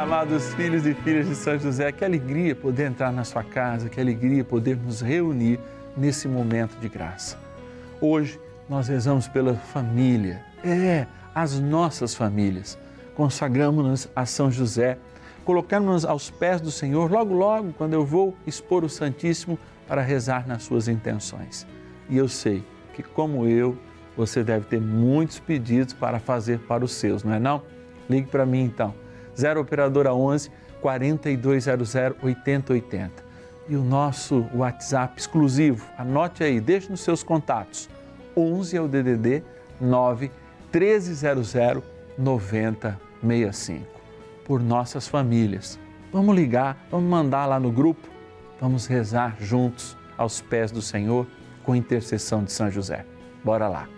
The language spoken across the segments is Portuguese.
Amados filhos e filhas de São José, que alegria poder entrar na sua casa, que alegria poder nos reunir nesse momento de graça. Hoje nós rezamos pela família, é, as nossas famílias. Consagramos-nos a São José, colocamos-nos aos pés do Senhor logo, logo, quando eu vou expor o Santíssimo para rezar nas suas intenções. E eu sei que, como eu, você deve ter muitos pedidos para fazer para os seus, não é não? Ligue para mim então 0 Operadora 11 4200 8080. E o nosso WhatsApp exclusivo, anote aí, deixe nos seus contatos. 11 é o DDD 9 1300 9065. Por nossas famílias. Vamos ligar, vamos mandar lá no grupo, vamos rezar juntos aos pés do Senhor com intercessão de São José. Bora lá.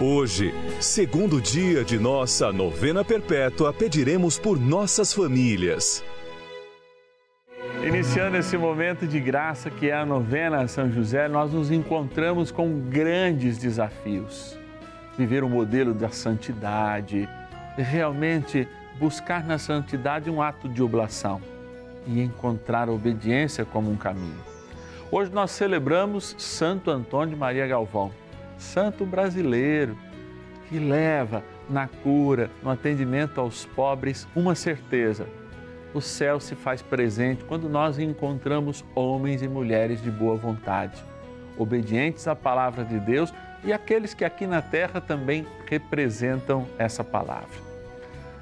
Hoje, segundo dia de nossa novena perpétua, pediremos por nossas famílias. Iniciando esse momento de graça que é a novena a São José, nós nos encontramos com grandes desafios. Viver o modelo da santidade, realmente buscar na santidade um ato de oblação e encontrar a obediência como um caminho. Hoje nós celebramos Santo Antônio de Maria Galvão santo brasileiro, que leva na cura, no atendimento aos pobres, uma certeza: o céu se faz presente quando nós encontramos homens e mulheres de boa vontade, obedientes à palavra de Deus e aqueles que aqui na terra também representam essa palavra.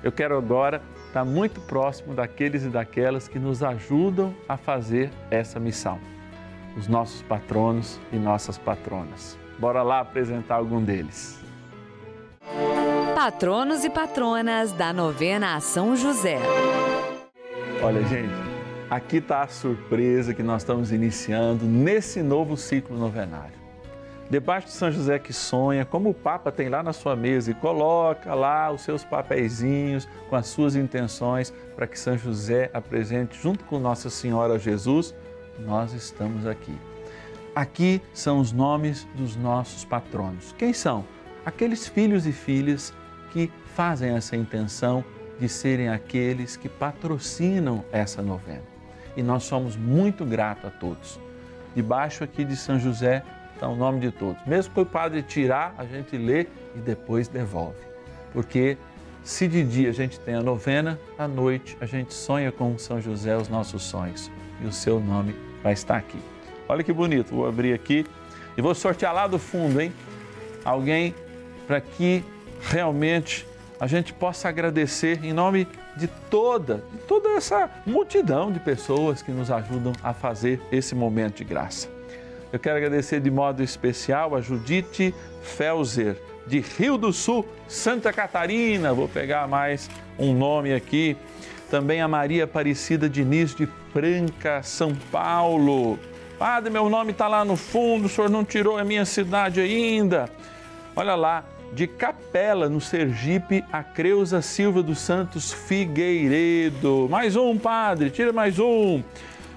Eu quero agora estar muito próximo daqueles e daquelas que nos ajudam a fazer essa missão, os nossos patronos e nossas patronas. Bora lá apresentar algum deles. Patronos e patronas da novena São José. Olha, gente, aqui está a surpresa que nós estamos iniciando nesse novo ciclo novenário. Debaixo de São José que sonha, como o Papa tem lá na sua mesa e coloca lá os seus papeizinhos com as suas intenções para que São José apresente junto com Nossa Senhora Jesus, nós estamos aqui Aqui são os nomes dos nossos patronos. Quem são? Aqueles filhos e filhas que fazem essa intenção de serem aqueles que patrocinam essa novena. E nós somos muito gratos a todos. Debaixo aqui de São José está o nome de todos. Mesmo que o padre tirar, a gente lê e depois devolve. Porque se de dia a gente tem a novena, à noite a gente sonha com São José os nossos sonhos. E o seu nome vai estar aqui. Olha que bonito, vou abrir aqui e vou sortear lá do fundo, hein? Alguém para que realmente a gente possa agradecer em nome de toda, de toda essa multidão de pessoas que nos ajudam a fazer esse momento de graça. Eu quero agradecer de modo especial a Judite Felzer, de Rio do Sul, Santa Catarina. Vou pegar mais um nome aqui. Também a Maria Aparecida Diniz de Franca, São Paulo. Padre, meu nome está lá no fundo, o senhor não tirou a minha cidade ainda. Olha lá, de Capela, no Sergipe, a Creuza Silva dos Santos Figueiredo. Mais um, padre, tira mais um.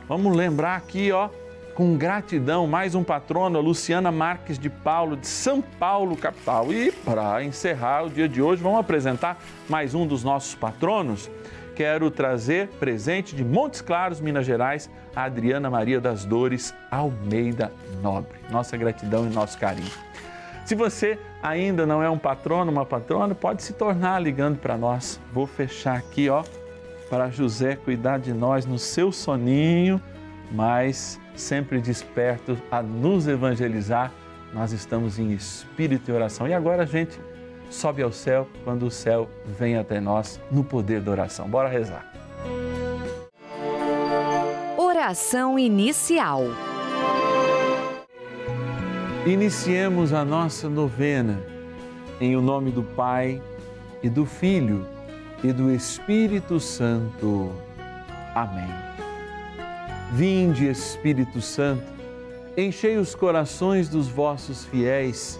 Vamos lembrar aqui, ó, com gratidão, mais um patrono, a Luciana Marques de Paulo, de São Paulo, capital. E para encerrar o dia de hoje, vamos apresentar mais um dos nossos patronos. Quero trazer presente de Montes Claros, Minas Gerais, a Adriana Maria das Dores Almeida Nobre. Nossa gratidão e nosso carinho. Se você ainda não é um patrono, uma patrona, pode se tornar ligando para nós. Vou fechar aqui, ó, para José cuidar de nós no seu soninho, mas sempre desperto a nos evangelizar. Nós estamos em espírito e oração. E agora gente sobe ao céu quando o céu vem até nós no poder da oração. Bora rezar. Oração inicial. Iniciemos a nossa novena em o nome do Pai e do Filho e do Espírito Santo. Amém. Vinde, Espírito Santo, enchei os corações dos vossos fiéis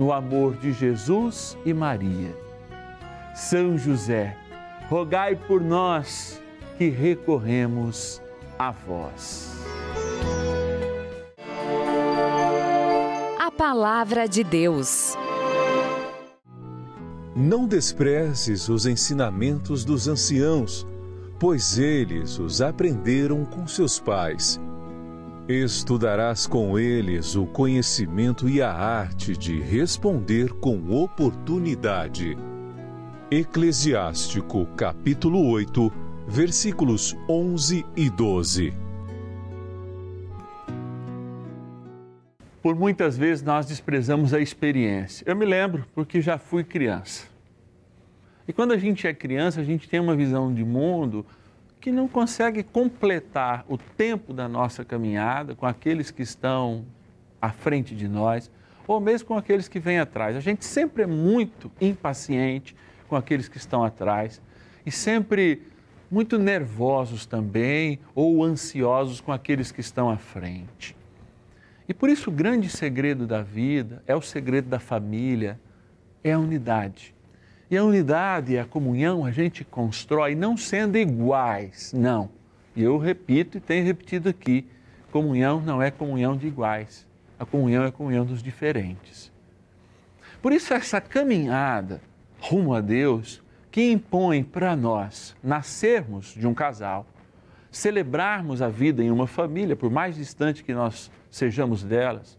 no amor de Jesus e Maria. São José, rogai por nós que recorremos a vós. A Palavra de Deus. Não desprezes os ensinamentos dos anciãos, pois eles os aprenderam com seus pais. Estudarás com eles o conhecimento e a arte de responder com oportunidade. Eclesiástico capítulo 8, versículos 11 e 12. Por muitas vezes nós desprezamos a experiência. Eu me lembro porque já fui criança. E quando a gente é criança, a gente tem uma visão de mundo que não consegue completar o tempo da nossa caminhada com aqueles que estão à frente de nós, ou mesmo com aqueles que vêm atrás. A gente sempre é muito impaciente com aqueles que estão atrás e sempre muito nervosos também ou ansiosos com aqueles que estão à frente. E por isso o grande segredo da vida é o segredo da família, é a unidade. E a unidade, a comunhão, a gente constrói não sendo iguais, não. E eu repito e tenho repetido aqui: comunhão não é comunhão de iguais, a comunhão é comunhão dos diferentes. Por isso, essa caminhada rumo a Deus que impõe para nós nascermos de um casal, celebrarmos a vida em uma família, por mais distante que nós sejamos delas,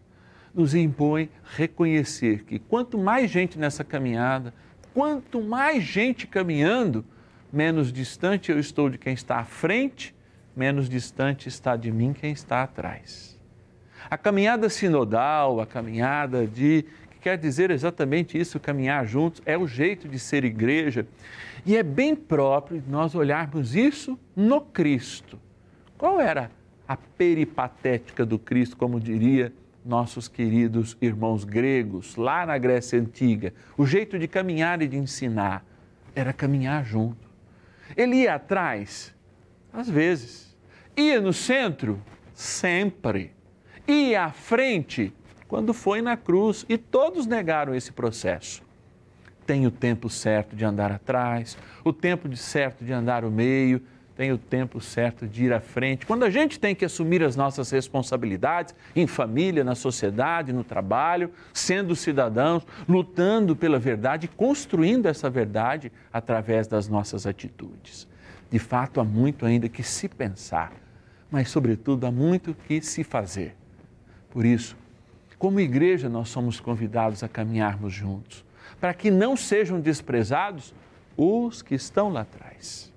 nos impõe reconhecer que quanto mais gente nessa caminhada, quanto mais gente caminhando, menos distante eu estou de quem está à frente, menos distante está de mim quem está atrás. A caminhada sinodal, a caminhada de quer dizer exatamente isso, caminhar juntos, é o jeito de ser igreja. E é bem próprio nós olharmos isso no Cristo. Qual era a peripatética do Cristo, como diria nossos queridos irmãos gregos, lá na Grécia Antiga? O jeito de caminhar e de ensinar era caminhar junto. Ele ia atrás, às vezes. Ia no centro, sempre. Ia à frente, quando foi na cruz e todos negaram esse processo. Tem o tempo certo de andar atrás, o tempo certo de andar o meio, tem o tempo certo de ir à frente. Quando a gente tem que assumir as nossas responsabilidades em família, na sociedade, no trabalho, sendo cidadãos, lutando pela verdade, construindo essa verdade através das nossas atitudes. De fato, há muito ainda que se pensar, mas, sobretudo, há muito que se fazer. Por isso, como igreja, nós somos convidados a caminharmos juntos, para que não sejam desprezados os que estão lá atrás,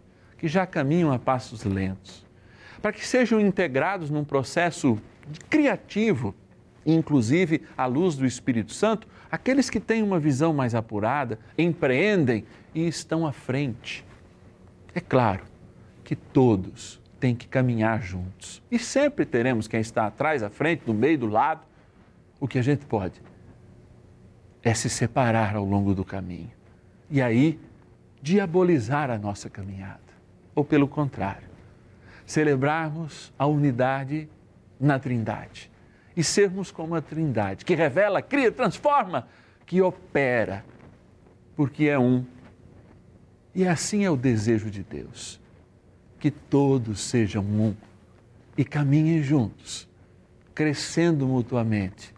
que já caminham a passos lentos, para que sejam integrados num processo criativo, inclusive à luz do Espírito Santo, aqueles que têm uma visão mais apurada, empreendem e estão à frente. É claro que todos têm que caminhar juntos. E sempre teremos quem está atrás, à frente, no meio, do lado, o que a gente pode é se separar ao longo do caminho e aí diabolizar a nossa caminhada. Ou pelo contrário, celebrarmos a unidade na Trindade e sermos como a Trindade, que revela, cria, transforma, que opera, porque é um. E assim é o desejo de Deus, que todos sejam um e caminhem juntos, crescendo mutuamente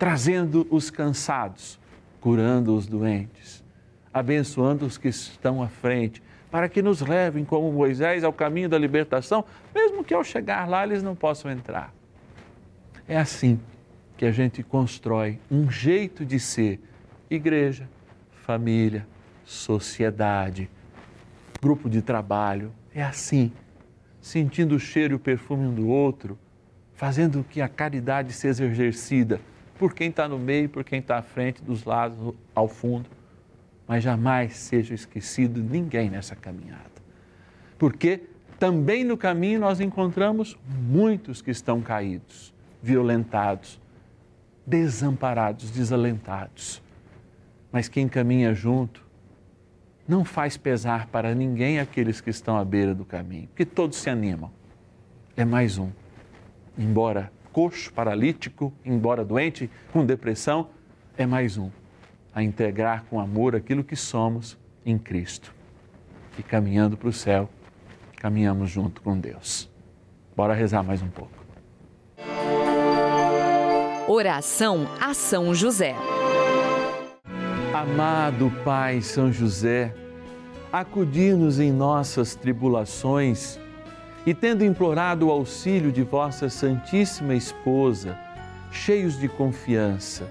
trazendo os cansados, curando os doentes, abençoando os que estão à frente, para que nos levem, como Moisés, ao caminho da libertação, mesmo que ao chegar lá eles não possam entrar. É assim que a gente constrói um jeito de ser igreja, família, sociedade, grupo de trabalho. É assim, sentindo o cheiro e o perfume um do outro, fazendo que a caridade seja exercida por quem está no meio, por quem está à frente, dos lados, ao fundo, mas jamais seja esquecido ninguém nessa caminhada. Porque também no caminho nós encontramos muitos que estão caídos, violentados, desamparados, desalentados. Mas quem caminha junto não faz pesar para ninguém aqueles que estão à beira do caminho, porque todos se animam. É mais um. Embora coxo, paralítico, embora doente, com depressão, é mais um a integrar com amor aquilo que somos em Cristo. E caminhando para o céu, caminhamos junto com Deus. Bora rezar mais um pouco. Oração a São José. Amado Pai São José, acudir-nos em nossas tribulações e tendo implorado o auxílio de vossa Santíssima Esposa, cheios de confiança,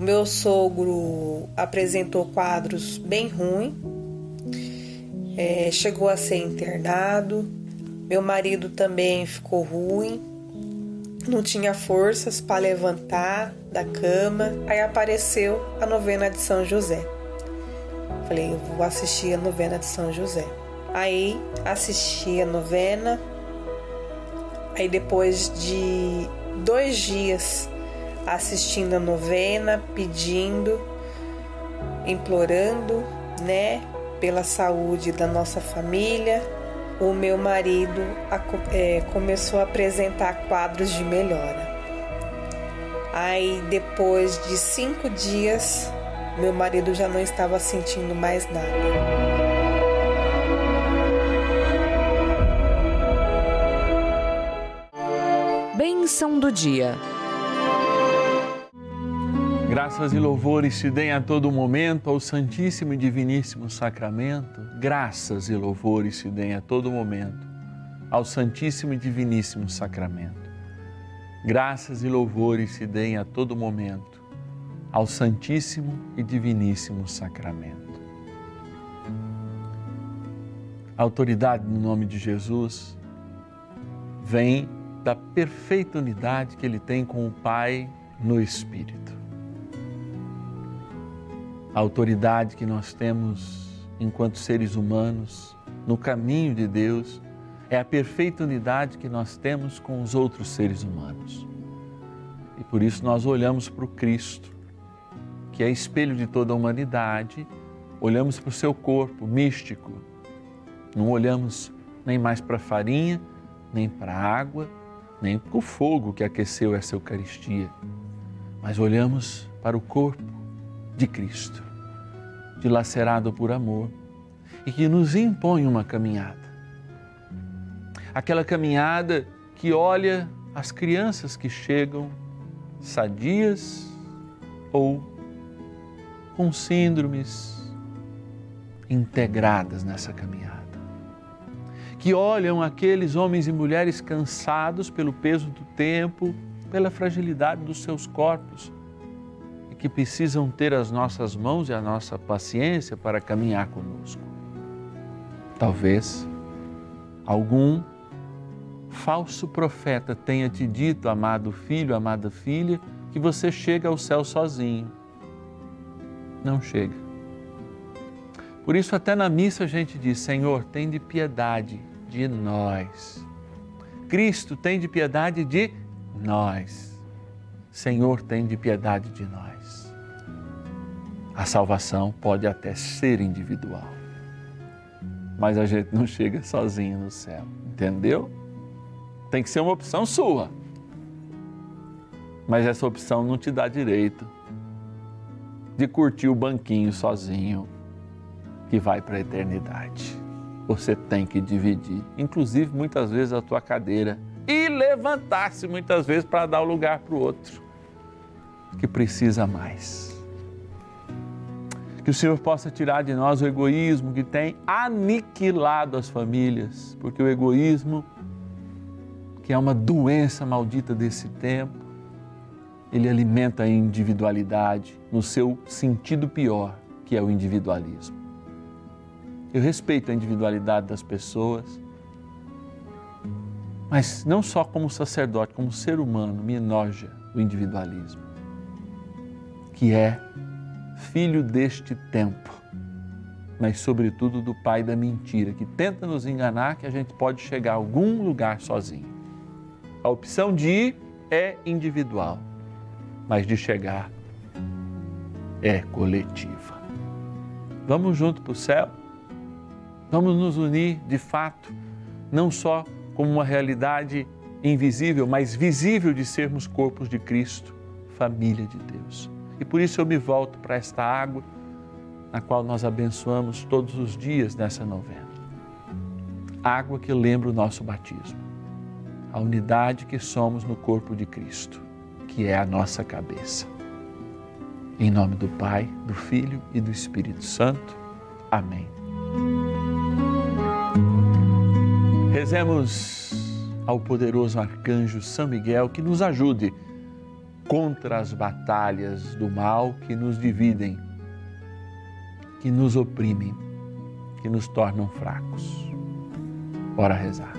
O meu sogro apresentou quadros bem ruins, é, chegou a ser internado. Meu marido também ficou ruim, não tinha forças para levantar da cama. Aí apareceu a novena de São José. Falei, eu vou assistir a novena de São José. Aí assisti a novena. Aí depois de dois dias assistindo a novena, pedindo, implorando, né, pela saúde da nossa família, o meu marido é, começou a apresentar quadros de melhora. Aí depois de cinco dias meu marido já não estava sentindo mais nada. Bênção do dia. Graças e louvores se deem a todo momento ao Santíssimo e Diviníssimo Sacramento. Graças e louvores se deem a todo momento ao Santíssimo e Diviníssimo Sacramento. Graças e louvores se deem a todo momento ao Santíssimo e Diviníssimo Sacramento. A autoridade no nome de Jesus vem da perfeita unidade que ele tem com o Pai no Espírito. A autoridade que nós temos enquanto seres humanos no caminho de Deus é a perfeita unidade que nós temos com os outros seres humanos. E por isso nós olhamos para o Cristo que é espelho de toda a humanidade, olhamos para o seu corpo místico, não olhamos nem mais para a farinha, nem para a água, nem para o fogo que aqueceu essa Eucaristia, mas olhamos para o corpo de Cristo, dilacerado por amor e que nos impõe uma caminhada. Aquela caminhada que olha as crianças que chegam sadias ou com síndromes integradas nessa caminhada. Que olham aqueles homens e mulheres cansados pelo peso do tempo, pela fragilidade dos seus corpos que precisam ter as nossas mãos e a nossa paciência para caminhar conosco. Talvez algum falso profeta tenha te dito, amado filho, amada filha, que você chega ao céu sozinho não chega. Por isso, até na missa a gente diz: Senhor, tem de piedade de nós. Cristo tem de piedade de nós. Senhor, tem de piedade de nós. A salvação pode até ser individual, mas a gente não chega sozinho no céu, entendeu? Tem que ser uma opção sua. Mas essa opção não te dá direito de curtir o banquinho sozinho que vai para a eternidade. Você tem que dividir, inclusive muitas vezes a tua cadeira e levantar-se muitas vezes para dar o lugar para o outro que precisa mais. Que o Senhor possa tirar de nós o egoísmo que tem aniquilado as famílias, porque o egoísmo, que é uma doença maldita desse tempo, ele alimenta a individualidade no seu sentido pior, que é o individualismo. Eu respeito a individualidade das pessoas, mas não só como sacerdote, como ser humano, me enoja o individualismo, que é filho deste tempo, mas sobretudo do pai da mentira, que tenta nos enganar que a gente pode chegar a algum lugar sozinho. A opção de ir é individual, mas de chegar é coletiva. Vamos junto para o céu? Vamos nos unir de fato, não só como uma realidade invisível, mas visível de sermos corpos de Cristo, família de Deus. E por isso eu me volto para esta água na qual nós abençoamos todos os dias nessa novena. Água que lembra o nosso batismo, a unidade que somos no corpo de Cristo, que é a nossa cabeça. Em nome do Pai, do Filho e do Espírito Santo. Amém. Rezemos ao poderoso arcanjo São Miguel que nos ajude contra as batalhas do mal que nos dividem, que nos oprimem, que nos tornam fracos. Bora rezar.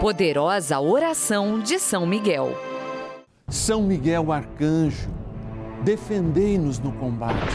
Poderosa oração de São Miguel. São Miguel arcanjo, defendei-nos no combate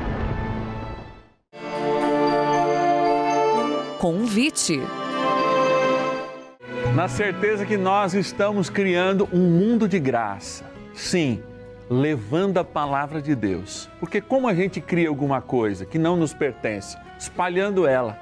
Convite. Na certeza que nós estamos criando um mundo de graça. Sim, levando a palavra de Deus. Porque como a gente cria alguma coisa que não nos pertence, espalhando ela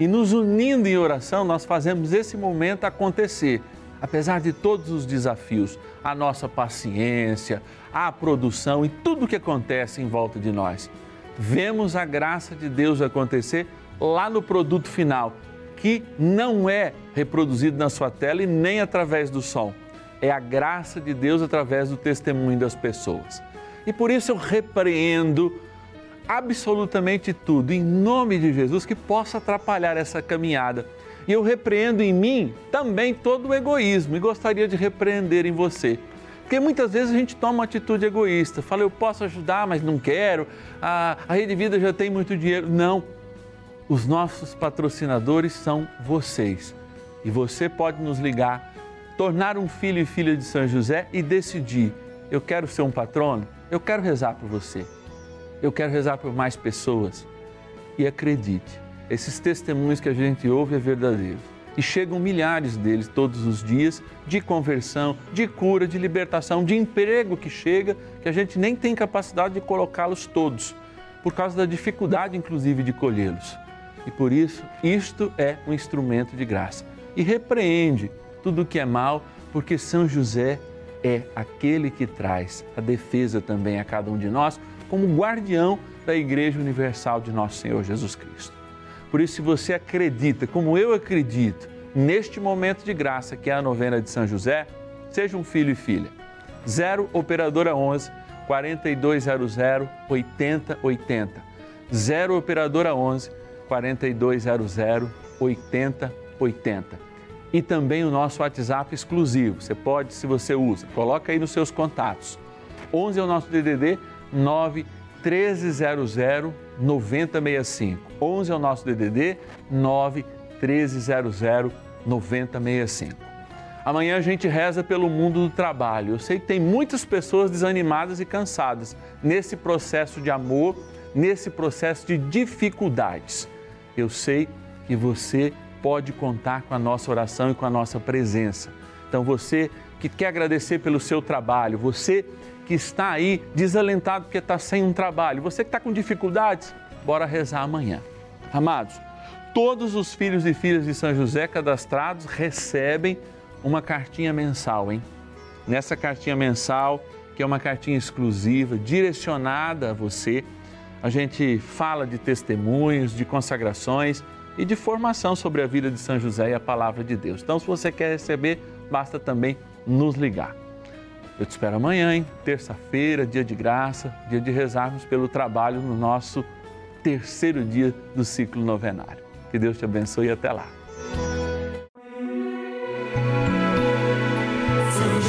e nos unindo em oração, nós fazemos esse momento acontecer. Apesar de todos os desafios, a nossa paciência, a produção e tudo que acontece em volta de nós, vemos a graça de Deus acontecer lá no produto final, que não é reproduzido na sua tela e nem através do som. É a graça de Deus através do testemunho das pessoas. E por isso eu repreendo absolutamente tudo, em nome de Jesus, que possa atrapalhar essa caminhada. E eu repreendo em mim também todo o egoísmo e gostaria de repreender em você. Porque muitas vezes a gente toma uma atitude egoísta, fala, eu posso ajudar, mas não quero, a, a Rede Vida já tem muito dinheiro. Não, os nossos patrocinadores são vocês. E você pode nos ligar, tornar um filho e filha de São José e decidir: eu quero ser um patrono, eu quero rezar por você, eu quero rezar por mais pessoas. E acredite, esses testemunhos que a gente ouve é verdadeiro. E chegam milhares deles todos os dias de conversão, de cura, de libertação, de emprego que chega, que a gente nem tem capacidade de colocá-los todos, por causa da dificuldade, inclusive, de colhê-los. E por isso, isto é um instrumento de graça. E repreende tudo o que é mal, porque São José é aquele que traz a defesa também a cada um de nós, como guardião da Igreja Universal de Nosso Senhor Jesus Cristo. Por isso, se você acredita, como eu acredito, neste momento de graça que é a novena de São José, seja um filho e filha. 0 Operadora 11 4200 8080. 0 Operadora 11 4200 8080. E também o nosso WhatsApp exclusivo. Você pode, se você usa, coloca aí nos seus contatos. 11 é o nosso DDD 9 1300 9065. 11 é o nosso DDD 9 1300 9065. Amanhã a gente reza pelo mundo do trabalho. Eu sei que tem muitas pessoas desanimadas e cansadas nesse processo de amor, nesse processo de dificuldades eu sei que você pode contar com a nossa oração e com a nossa presença. Então, você que quer agradecer pelo seu trabalho, você que está aí desalentado porque está sem um trabalho, você que está com dificuldades, bora rezar amanhã. Amados, todos os filhos e filhas de São José cadastrados recebem uma cartinha mensal, hein? Nessa cartinha mensal, que é uma cartinha exclusiva, direcionada a você, a gente fala de testemunhos, de consagrações e de formação sobre a vida de São José e a palavra de Deus. Então, se você quer receber, basta também nos ligar. Eu te espero amanhã, hein? Terça-feira, dia de graça, dia de rezarmos pelo trabalho no nosso terceiro dia do ciclo novenário. Que Deus te abençoe e até lá. São